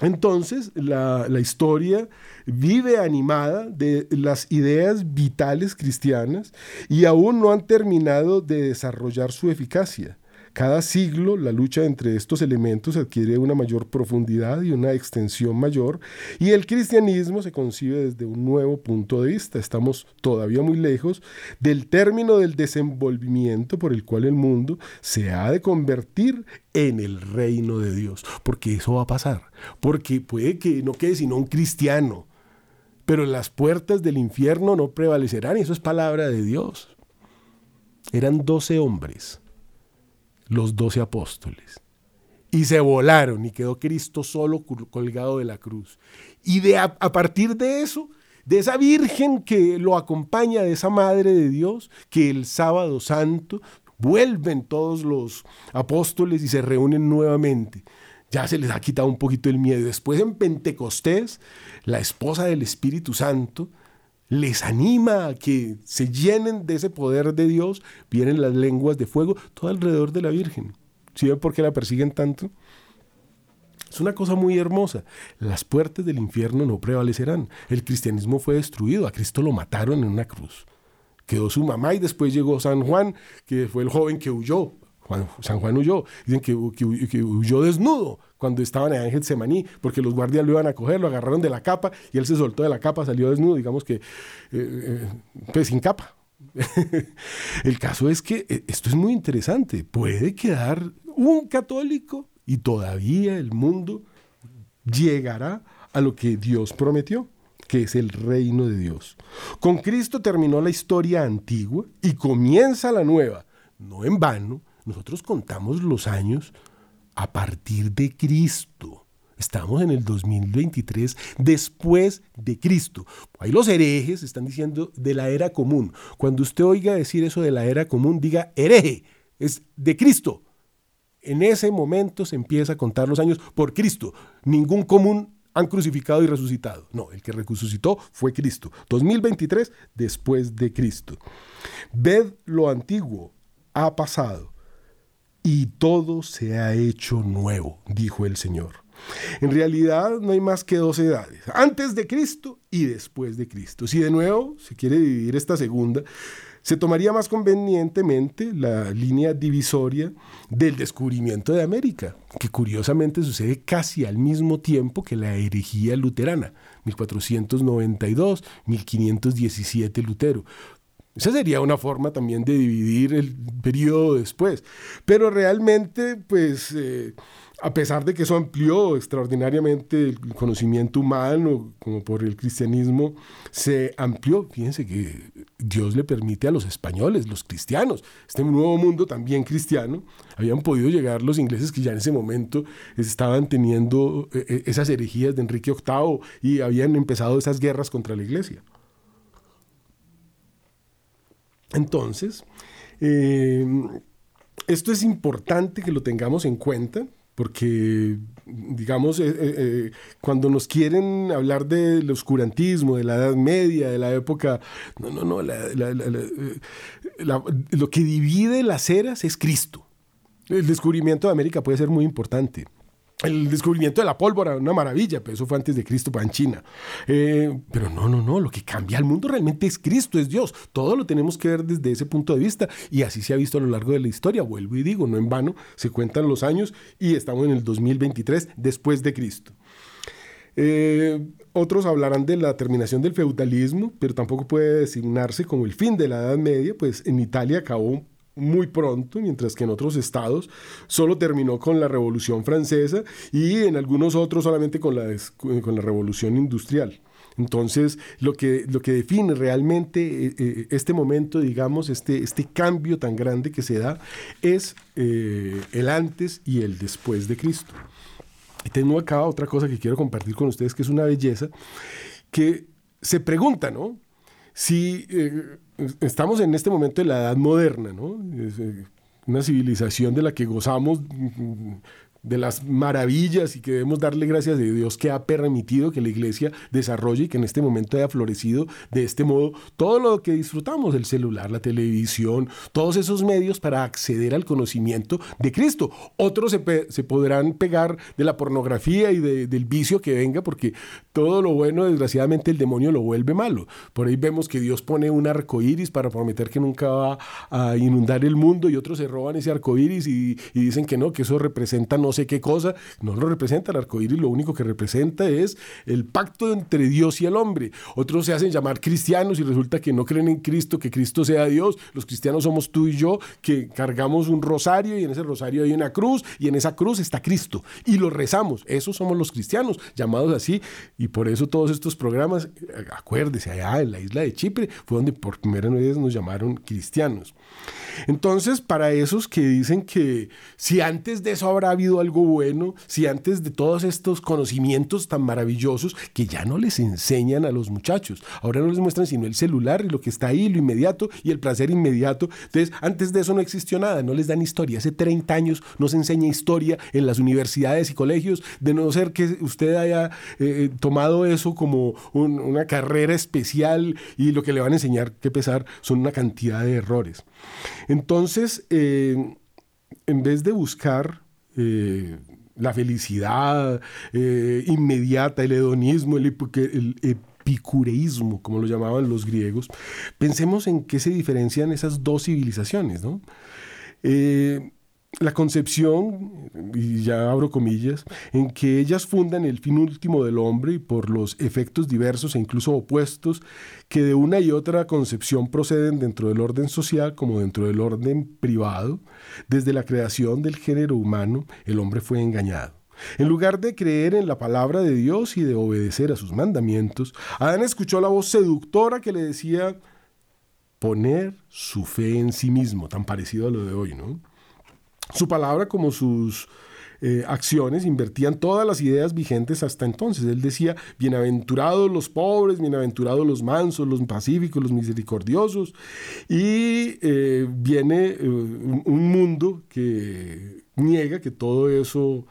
Entonces, la, historia vive animada de las ideas vitales cristianas y aún no han terminado de desarrollar su eficacia. Cada siglo la lucha entre estos elementos adquiere una mayor profundidad y una extensión mayor y el cristianismo se concibe desde un nuevo punto de vista. Estamos todavía muy lejos del término del desenvolvimiento por el cual el mundo se ha de convertir en el reino de Dios, porque eso va a pasar, porque puede que no quede sino un cristiano, pero las puertas del infierno no prevalecerán, y eso es palabra de Dios. Eran doce hombres los doce apóstoles. Y se volaron y quedó Cristo solo colgado de la cruz. Y de a, partir de eso, de esa Virgen que lo acompaña, de esa Madre de Dios, que el sábado santo vuelven todos los apóstoles y se reúnen nuevamente. Ya se les ha quitado un poquito el miedo. Después en Pentecostés, la esposa del Espíritu Santo les anima a que se llenen de ese poder de Dios, vienen las lenguas de fuego, todo alrededor de la Virgen. ¿Sí ven por qué la persiguen tanto? Es una cosa muy hermosa. Las puertas del infierno no prevalecerán. El cristianismo fue destruido, a Cristo lo mataron en una cruz. Quedó su mamá y después llegó San Juan, que fue el joven que huyó. San Juan huyó. Dicen que, que huyó desnudo cuando estaban en Ángel Semaní, porque los guardias lo iban a coger, lo agarraron de la capa y él se soltó de la capa, salió desnudo, digamos que, eh, eh, pues sin capa. (laughs) el caso es que eh, esto es muy interesante. Puede quedar un católico y todavía el mundo llegará a lo que Dios prometió que es el reino de Dios. Con Cristo terminó la historia antigua y comienza la nueva. No en vano, nosotros contamos los años a partir de Cristo. Estamos en el 2023 después de Cristo. Ahí los herejes están diciendo de la era común. Cuando usted oiga decir eso de la era común, diga hereje, es de Cristo. En ese momento se empieza a contar los años por Cristo. Ningún común han crucificado y resucitado. No, el que resucitó fue Cristo. 2023 después de Cristo. Ved lo antiguo, ha pasado y todo se ha hecho nuevo, dijo el Señor. En realidad no hay más que dos edades, antes de Cristo y después de Cristo. Si de nuevo se quiere dividir esta segunda, se tomaría más convenientemente la línea divisoria del descubrimiento de América, que curiosamente sucede casi al mismo tiempo que la herejía luterana, 1492, 1517 Lutero. Esa sería una forma también de dividir el periodo después. Pero realmente, pues, eh, a pesar de que eso amplió extraordinariamente el conocimiento humano, como por el cristianismo, se amplió. Fíjense que Dios le permite a los españoles, los cristianos, este nuevo mundo también cristiano, habían podido llegar los ingleses que ya en ese momento estaban teniendo eh, eh, esas herejías de Enrique VIII y habían empezado esas guerras contra la iglesia. Entonces, eh, esto es importante que lo tengamos en cuenta porque, digamos, eh, eh, cuando nos quieren hablar del oscurantismo, de la Edad Media, de la época, no, no, no, lo que divide las eras es Cristo. El descubrimiento de América puede ser muy importante el descubrimiento de la pólvora, una maravilla, pero eso fue antes de Cristo para en China. Eh, pero no, no, no, lo que cambia al mundo realmente es Cristo, es Dios. Todo lo tenemos que ver desde ese punto de vista y así se ha visto a lo largo de la historia. Vuelvo y digo, no en vano, se cuentan los años y estamos en el 2023 después de Cristo. Eh, otros hablarán de la terminación del feudalismo, pero tampoco puede designarse como el fin de la Edad Media, pues en Italia acabó muy pronto, mientras que en otros estados solo terminó con la Revolución Francesa y en algunos otros solamente con la, con la Revolución Industrial. Entonces, lo que, lo que define realmente eh, eh, este momento, digamos, este, este cambio tan grande que se da, es eh, el antes y el después de Cristo. Y tengo acá otra cosa que quiero compartir con ustedes, que es una belleza, que se pregunta, ¿no? Si estamos en este momento de la edad moderna, ¿no? una civilización de la que gozamos de las maravillas y que debemos darle gracias a Dios que ha permitido que la iglesia desarrolle y que en este momento haya florecido de este modo todo lo que disfrutamos, el celular, la televisión, todos esos medios para acceder al conocimiento de Cristo. Otros se, podrán pegar de la pornografía y del vicio que venga porque todo lo bueno, desgraciadamente, el demonio lo vuelve malo. Por ahí vemos que Dios pone un arco iris para prometer que nunca va a inundar el mundo y otros se roban ese arco iris y, y dicen que no, que eso representa no sé qué cosa, no lo representa el arco iris, lo único que representa es el pacto entre Dios y el hombre. Otros se hacen llamar cristianos y resulta que no creen en Cristo, que Cristo sea Dios. Los cristianos somos tú y yo que cargamos un rosario y en ese rosario hay una cruz y en esa cruz está Cristo y lo rezamos. Esos somos los cristianos, llamados así y por eso todos estos programas, acuérdese, allá en la isla de Chipre fue donde por primera vez nos llamaron cristianos. Entonces, para esos que dicen que si antes de eso habrá habido algo bueno, si antes de todos estos conocimientos tan maravillosos que ya no les enseñan a los muchachos, ahora no les muestran sino el celular y lo que está ahí, lo inmediato y el placer inmediato. Entonces, antes de eso no existió nada, no les dan historia. Hace 30 años no se enseña historia en las universidades y colegios, de no ser que usted haya eh, tomado eso como una carrera especial y lo que le van a enseñar que pesar son una cantidad de errores. Entonces, eh, en vez de buscar eh, la felicidad eh, inmediata, el hedonismo, el, epicureísmo, como lo llamaban los griegos, pensemos en qué se diferencian esas dos civilizaciones. ¿no? La concepción, y ya abro comillas, en que ellas fundan el fin último del hombre y por los efectos diversos e incluso opuestos que de una y otra concepción proceden dentro del orden social como dentro del orden privado, desde la creación del género humano, el hombre fue engañado. En lugar de creer en la palabra de Dios y de obedecer a sus mandamientos, Adán escuchó la voz seductora que le decía poner su fe en sí mismo, tan parecido a lo de hoy, ¿no? Su palabra como sus eh, acciones invertían todas las ideas vigentes hasta entonces. Él decía, bienaventurados los pobres, bienaventurados los mansos, los pacíficos, los misericordiosos. Y eh, viene eh, un, mundo que niega que todo eso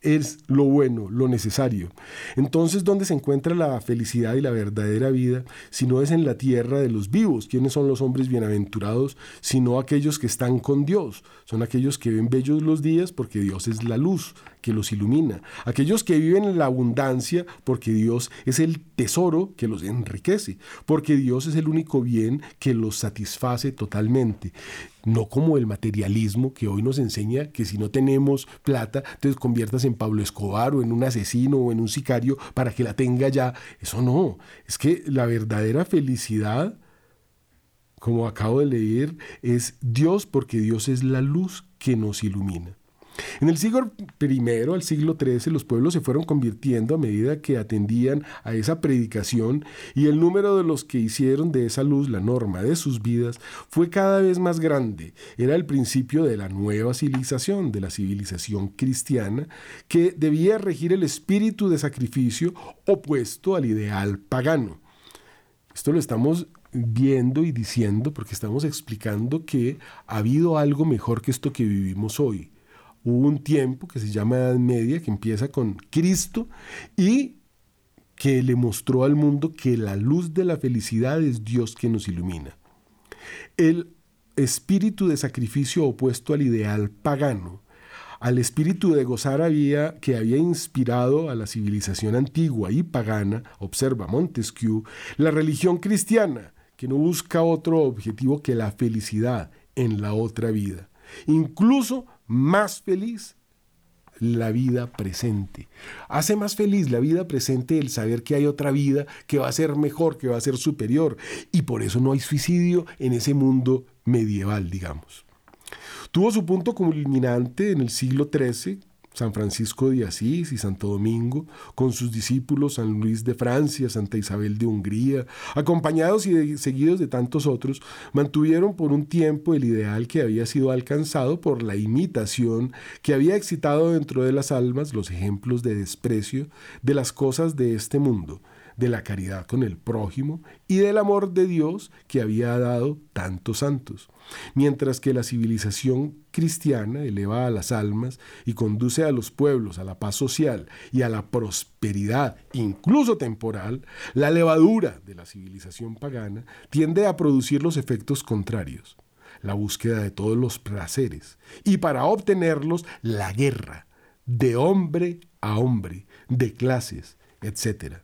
es lo bueno, lo necesario. Entonces, ¿dónde se encuentra la felicidad y la verdadera vida? Si no es en la tierra de los vivos. ¿Quiénes son los hombres bienaventurados? Sino aquellos que están con Dios. Son aquellos que ven bellos los días porque Dios es la luz que los ilumina. Aquellos que viven en la abundancia porque Dios es el tesoro que los enriquece. Porque Dios es el único bien que los satisface totalmente no como el materialismo que hoy nos enseña que si no tenemos plata, te conviertas en Pablo Escobar o en un asesino o en un sicario para que la tenga ya. Eso no, es que la verdadera felicidad, como acabo de leer, es Dios porque Dios es la luz que nos ilumina. En el siglo I al siglo XIII los pueblos se fueron convirtiendo a medida que atendían a esa predicación y el número de los que hicieron de esa luz la norma de sus vidas fue cada vez más grande. Era el principio de la nueva civilización, de la civilización cristiana, que debía regir el espíritu de sacrificio opuesto al ideal pagano. Esto lo estamos viendo y diciendo porque estamos explicando que ha habido algo mejor que esto que vivimos hoy hubo un tiempo que se llama Edad Media, que empieza con Cristo y que le mostró al mundo que la luz de la felicidad es Dios que nos ilumina. El espíritu de sacrificio opuesto al ideal pagano, al espíritu de gozar había, que había inspirado a la civilización antigua y pagana, observa Montesquieu, la religión cristiana, que no busca otro objetivo que la felicidad en la otra vida. Incluso más feliz la vida presente. Hace más feliz la vida presente el saber que hay otra vida que va a ser mejor, que va a ser superior. Y por eso no hay suicidio en ese mundo medieval, digamos. Tuvo su punto culminante en el siglo XIII San Francisco de Asís y Santo Domingo, con sus discípulos San Luis de Francia, Santa Isabel de Hungría, acompañados y seguidos de tantos otros, mantuvieron por un tiempo el ideal que había sido alcanzado por la imitación que había excitado dentro de las almas los ejemplos de desprecio de las cosas de este mundo de la caridad con el prójimo y del amor de Dios que había dado tantos santos. Mientras que la civilización cristiana eleva a las almas y conduce a los pueblos a la paz social y a la prosperidad, incluso temporal, la levadura de la civilización pagana tiende a producir los efectos contrarios la búsqueda de todos los placeres y para obtenerlos la guerra de hombre a hombre, de clases, etc.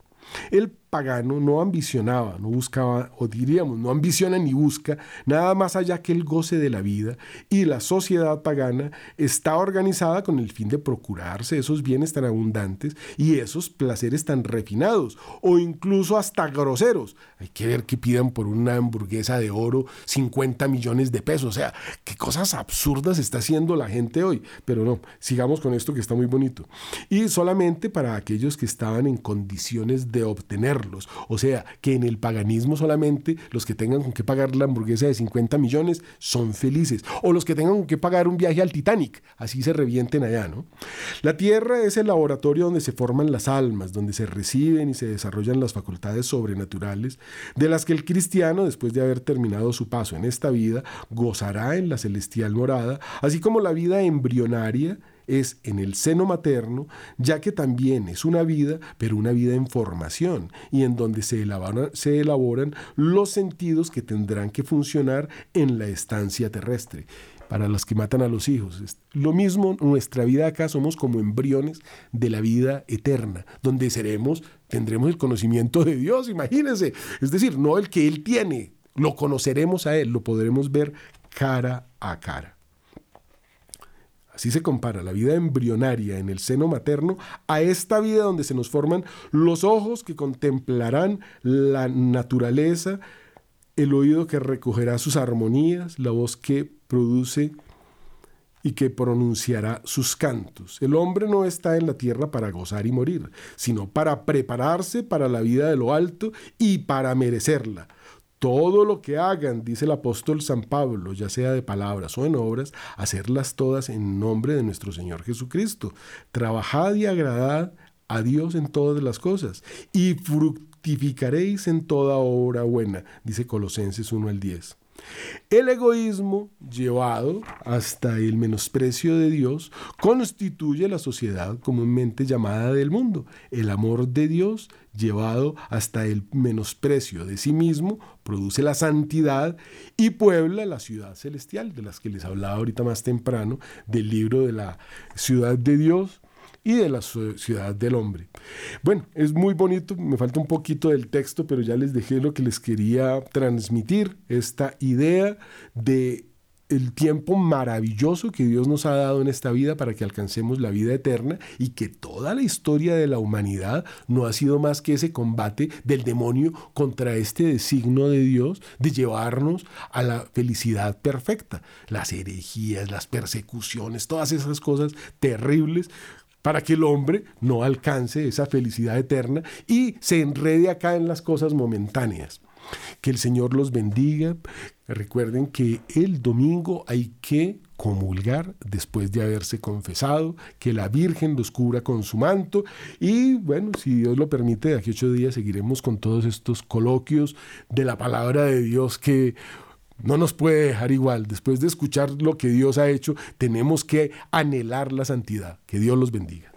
El pagano no ambicionaba, no buscaba, o diríamos, no ambiciona ni busca nada más allá que el goce de la vida, y la sociedad pagana está organizada con el fin de procurarse esos bienes tan abundantes y esos placeres tan refinados, o incluso hasta groseros. Hay que ver que pidan por una hamburguesa de oro 50 millones de pesos, o sea, qué cosas absurdas está haciendo la gente hoy, pero no, sigamos con esto que está muy bonito. Y solamente para aquellos que estaban en condiciones de obtener o sea, que en el paganismo solamente los que tengan con qué pagar la hamburguesa de 50 millones son felices. O los que tengan con qué pagar un viaje al Titanic. Así se revienten allá, ¿no? La tierra es el laboratorio donde se forman las almas, donde se reciben y se desarrollan las facultades sobrenaturales, de las que el cristiano, después de haber terminado su paso en esta vida, gozará en la celestial morada, así como la vida embrionaria es en el seno materno, ya que también es una vida, pero una vida en formación y en donde se elaboran, los sentidos que tendrán que funcionar en la estancia terrestre para los que matan a los hijos. Lo mismo, nuestra vida acá somos como embriones de la vida eterna, donde seremos, tendremos el conocimiento de Dios, imagínense. Es decir, no el que Él tiene, lo conoceremos a Él, lo podremos ver cara a cara. Así se compara la vida embrionaria en el seno materno a esta vida donde se nos forman los ojos que contemplarán la naturaleza, el oído que recogerá sus armonías, la voz que produce y que pronunciará sus cantos. El hombre no está en la tierra para gozar y morir, sino para prepararse para la vida de lo alto y para merecerla. Todo lo que hagan, dice el apóstol San Pablo, ya sea de palabras o en obras, hacerlas todas en nombre de nuestro Señor Jesucristo. Trabajad y agradad a Dios en todas las cosas y fructificaréis en toda obra buena, dice Colosenses 1 al 10. El egoísmo, llevado hasta el menosprecio de Dios, constituye la sociedad comúnmente llamada del mundo. El amor de Dios, llevado hasta el menosprecio de sí mismo, produce la santidad y puebla la ciudad celestial, de las que les hablaba ahorita más temprano, del libro de la ciudad de Dios, y de la ciudad del hombre. Bueno, es muy bonito, me falta un poquito del texto, pero ya les dejé lo que les quería transmitir, esta idea de el tiempo maravilloso que Dios nos ha dado en esta vida para que alcancemos la vida eterna y que toda la historia de la humanidad no ha sido más que ese combate del demonio contra este designo de Dios de llevarnos a la felicidad perfecta. Las herejías, las persecuciones, todas esas cosas terribles para que el hombre no alcance esa felicidad eterna y se enrede acá en las cosas momentáneas. Que el Señor los bendiga. Recuerden que el domingo hay que comulgar después de haberse confesado, que la Virgen los cubra con su manto y bueno, si Dios lo permite, de aquí ocho días seguiremos con todos estos coloquios de la palabra de Dios que no nos puede dejar igual. Después de escuchar lo que Dios ha hecho, tenemos que anhelar la santidad. Que Dios los bendiga.